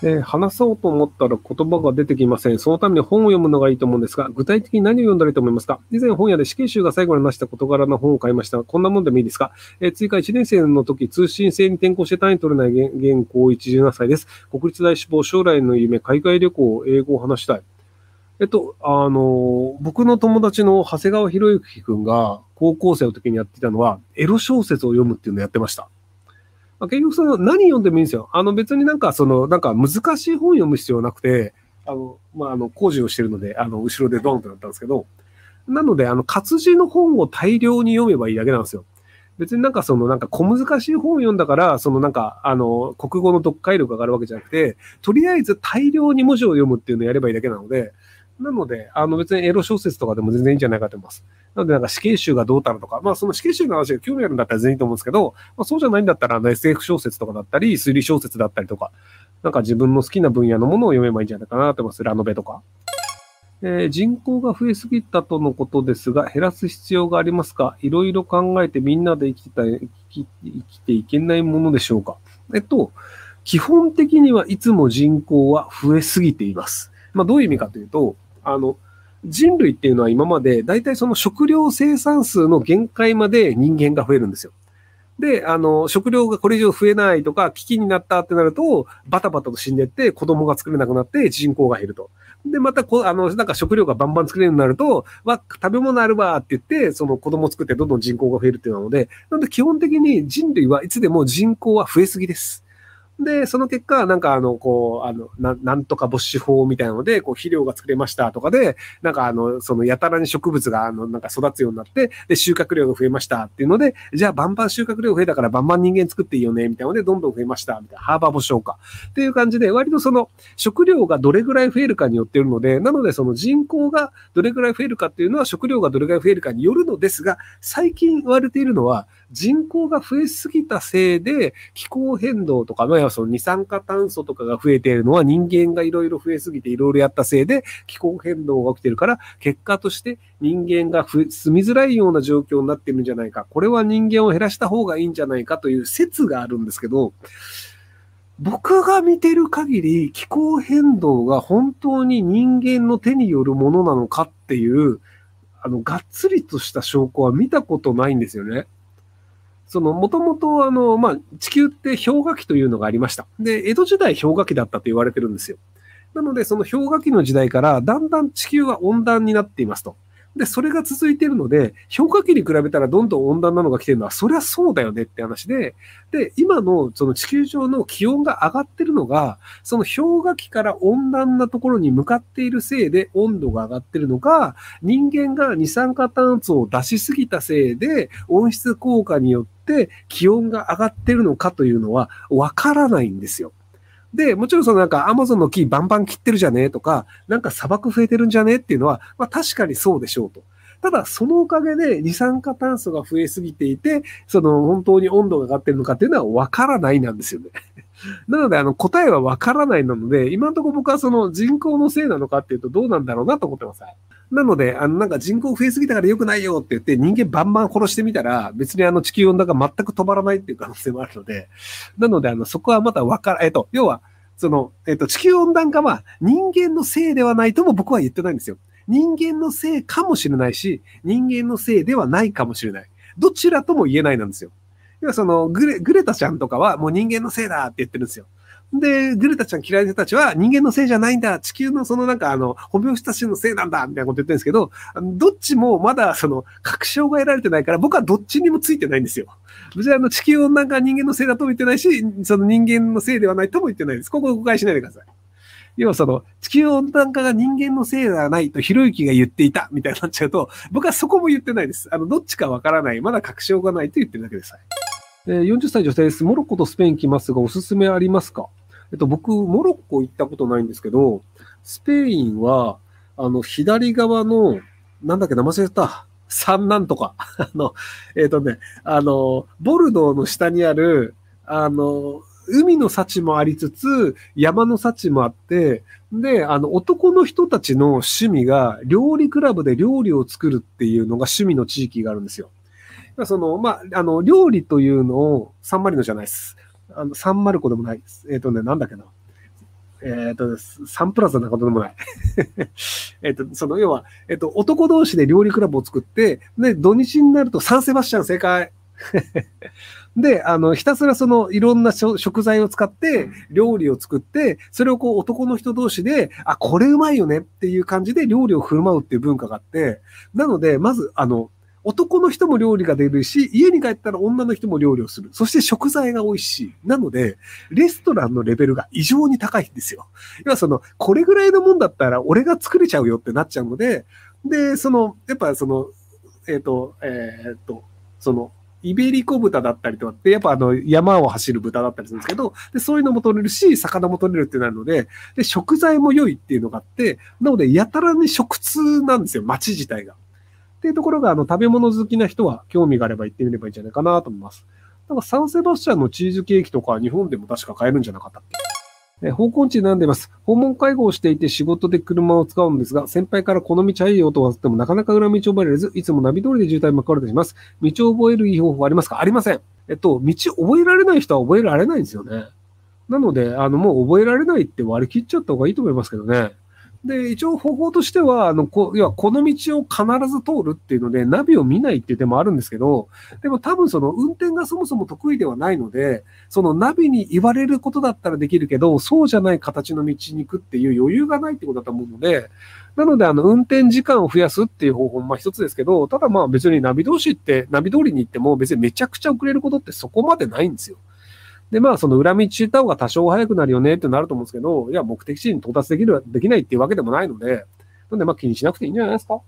えー、話そうと思ったら言葉が出てきません。そのために本を読むのがいいと思うんですが、具体的に何を読んだらいいと思いますか？以前本屋で死刑囚が最後に出した事柄の本を買いましたが。こんなもんでもいいですか、えー、追加1年生の時、通信制に転校して単位取れない現行17歳です。国立大志望、将来の夢、海外旅行、英語を話したい。えっと、あの、僕の友達の長谷川博之君が高校生の時にやっていたのは、エロ小説を読むっていうのをやってました。まあ、結局その何読んでもいいんですよ。あの別になんかその、なんか難しい本読む必要なくて、あの、まあ、あの、工事をしてるので、あの、後ろでドンとなったんですけど、なので、あの、活字の本を大量に読めばいいだけなんですよ。別になんかそのなんか小難しい本を読んだから、そのなんかあの国語の読解力が上がるわけじゃなくて、とりあえず大量に文字を読むっていうのをやればいいだけなので、なので、あの別にエロ小説とかでも全然いいんじゃないかと思います。なので、なんか死刑囚がどうたるとか、まあその死刑囚の話が興味あるんだったら全然いいと思うんですけど、まあそうじゃないんだったら、あの SF 小説とかだったり、推理小説だったりとか、なんか自分の好きな分野のものを読めばいいんじゃないかなと思います。ラノベとか。えー、人口が増えすぎたとのことですが、減らす必要がありますか？いろいろ考えてみんなで生きてた生き生きていけないものでしょうか？えっと、基本的にはいつも人口は増えすぎています。まあどういう意味かというと、あの、人類っていうのは今まで大体その食料生産数の限界まで人間が増えるんですよ。で、あの、食料がこれ以上増えないとか、危機になったってなると、バタバタと死んでって子供が作れなくなって人口が減ると。で、またこ、あの、なんか食料がバンバン作れるようになると、わ、食べ物あるわって言って、その子供作ってどんどん人口が増えるっていうので、なので基本的に人類はいつでも人口は増えすぎです。で、その結果、なんかあの、こう、あの、ななんとか没収法みたいなので、こう、肥料が作れましたとかで、なんかあの、そのやたらに植物が、あの、なんか育つようになって、で、収穫量が増えましたっていうので、じゃあバンバン収穫量増えたからバンバン人間作っていいよね、みたいなので、どんどん増えました、みたいな、ハーバー募集か。っていう感じで、割とその、食料がどれぐらい増えるかによっているので、なのでその人口がどれぐらい増えるかっていうのは、食料がどれぐらい増えるかによるのですが、最近言われているのは、人口が増えすぎたせいで、気候変動とか、まあ、その二酸化炭素とかが増えているのは人間がいろいろ増えすぎていろいろやったせいで、気候変動が起きてるから、結果として人間が住みづらいような状況になってるんじゃないか。これは人間を減らした方がいいんじゃないかという説があるんですけど、僕が見てる限り気候変動が本当に人間の手によるものなのかっていう、あの、がっつりとした証拠は見たことないんですよね。その、もともとあの、まあ、地球って氷河期というのがありました。で、江戸時代氷河期だったと言われてるんですよ。なので、その氷河期の時代から、だんだん地球は温暖になっていますと。で、それが続いているので、氷河期に比べたらどんどん温暖なのが来てるのは、そりゃそうだよねって話で、で、今のその地球上の気温が上がってるのが、その氷河期から温暖なところに向かっているせいで温度が上がってるのか、人間が二酸化炭素を出しすぎたせいで温室効果によって気温が上がってるのかというのはわからないんですよ。で、もちろんそのなんかアマゾンの木バンバン切ってるじゃねえとか、なんか砂漠増えてるんじゃねえっていうのは、まあ確かにそうでしょうと。ただ、そのおかげで二酸化炭素が増えすぎていて、その本当に温度が上がってるのかっていうのはわからないなんですよね。なので、あの、答えはわからないなので、今のところ僕はその人口のせいなのかっていうとどうなんだろうなと思ってます。なので、あの、なんか人口増えすぎたから良くないよって言って人間バンバン殺してみたら、別にあの地球温暖化全く止まらないっていう可能性もあるので、なので、あの、そこはまたわから、えっと、要は、その、えっ、と、地球温暖化は人間のせいではないとも僕は言ってないんですよ。人間のせいかもしれないし、人間のせいではないかもしれない。どちらとも言えないなんですよ。要はそのグレ、グレタちゃんとかはもう人間のせいだって言ってるんですよ。で、グレタちゃん嫌いな人たちは人間のせいじゃないんだ。地球のそのなんかあの、ホメオスタシのせいなんだ。みたいなこと言ってるんですけど、どっちもまだその、確証が得られてないから、僕はどっちにもついてないんですよ。別にあの、地球温暖化人間のせいだとも言ってないし、その人間のせいではないとも言ってないです。ここ誤解しないでください。要はその、地球温暖化が人間のせいではないとひろゆきが言っていたみたいになっちゃうと、僕はそこも言ってないです。あの、どっちかわからない。まだ確証がないと言ってるだけです。40歳女性です。モロッコとスペイン来ますが、おすすめありますか？えっと、僕、モロッコ行ったことないんですけど、スペインは、あの、左側の、なんだっけ、名前忘れた。三なんとか。あの、えっ、ー、とね、あの、ボルドーの下にある、あの、海の幸もありつつ、山の幸もあって、で、あの、男の人たちの趣味が、料理クラブで料理を作るっていうのが趣味の地域があるんですよ。その、まあ、あの、料理というのを、サンマリノじゃないです。あの、サンマルコでもないです。えっ、ー、とね、なんだっけな。えっ、と、サンプラザなんかでもない。えっと、その、要は、えっ、と、男同士で料理クラブを作って、で、土日になるとサンセバスチャン正解。で、あの、ひたすらそのいろんな食材を使って料理を作って、それをこう男の人同士で、あ、これうまいよねっていう感じで料理を振る舞うっていう文化があって、なので、まず、あの、男の人も料理が出るし、家に帰ったら女の人も料理をする。そして食材が美味しい。なので、レストランのレベルが異常に高いんですよ。要はその、これぐらいのもんだったら俺が作れちゃうよってなっちゃうので、で、その、やっぱその、えっ、ー、と、えっ、ー、と、その、イベリコ豚だったりとかって、やっぱあの山を走る豚だったりするんですけど、でそういうのも取れるし、魚も取れるってなるので、で、食材も良いっていうのがあって、なので、やたらに食通なんですよ、街自体が。っていうところが、あの、食べ物好きな人は興味があれば行ってみればいいんじゃないかなと思います。なんかサンセバスチャンのチーズケーキとか日本でも確か買えるんじゃなかったっけ？え方向地なんでます。訪問介護をしていて仕事で車を使うんですが、先輩からこの道はいいよとはってもなかなか裏道を覚えられず、いつもナビ通りで渋滞巻かれてします。道を覚えるいい方法はありますか？ありません。えっと、道覚えられない人は覚えられないんですよね。なので、あの、もう覚えられないって割り切っちゃった方がいいと思いますけどね。で、一応方法としては、あの、こ要はこの道を必ず通るっていうので、ナビを見ないっていう手もあるんですけど、でも多分その運転がそもそも得意ではないので、そのナビに言われることだったらできるけど、そうじゃない形の道に行くっていう余裕がないってことだと思うので、なので、あの、運転時間を増やすっていう方法もまあ一つですけど、ただまあ別にナビ同士って、ナビ通りに行っても別にめちゃくちゃ遅れることってそこまでないんですよ。で、まあ、その裏道行った方が多少早くなるよねってなると思うんですけど、いや、目的地に到達できる、できないっていうわけでもないので、なんで、まあ、気にしなくていいんじゃないですか？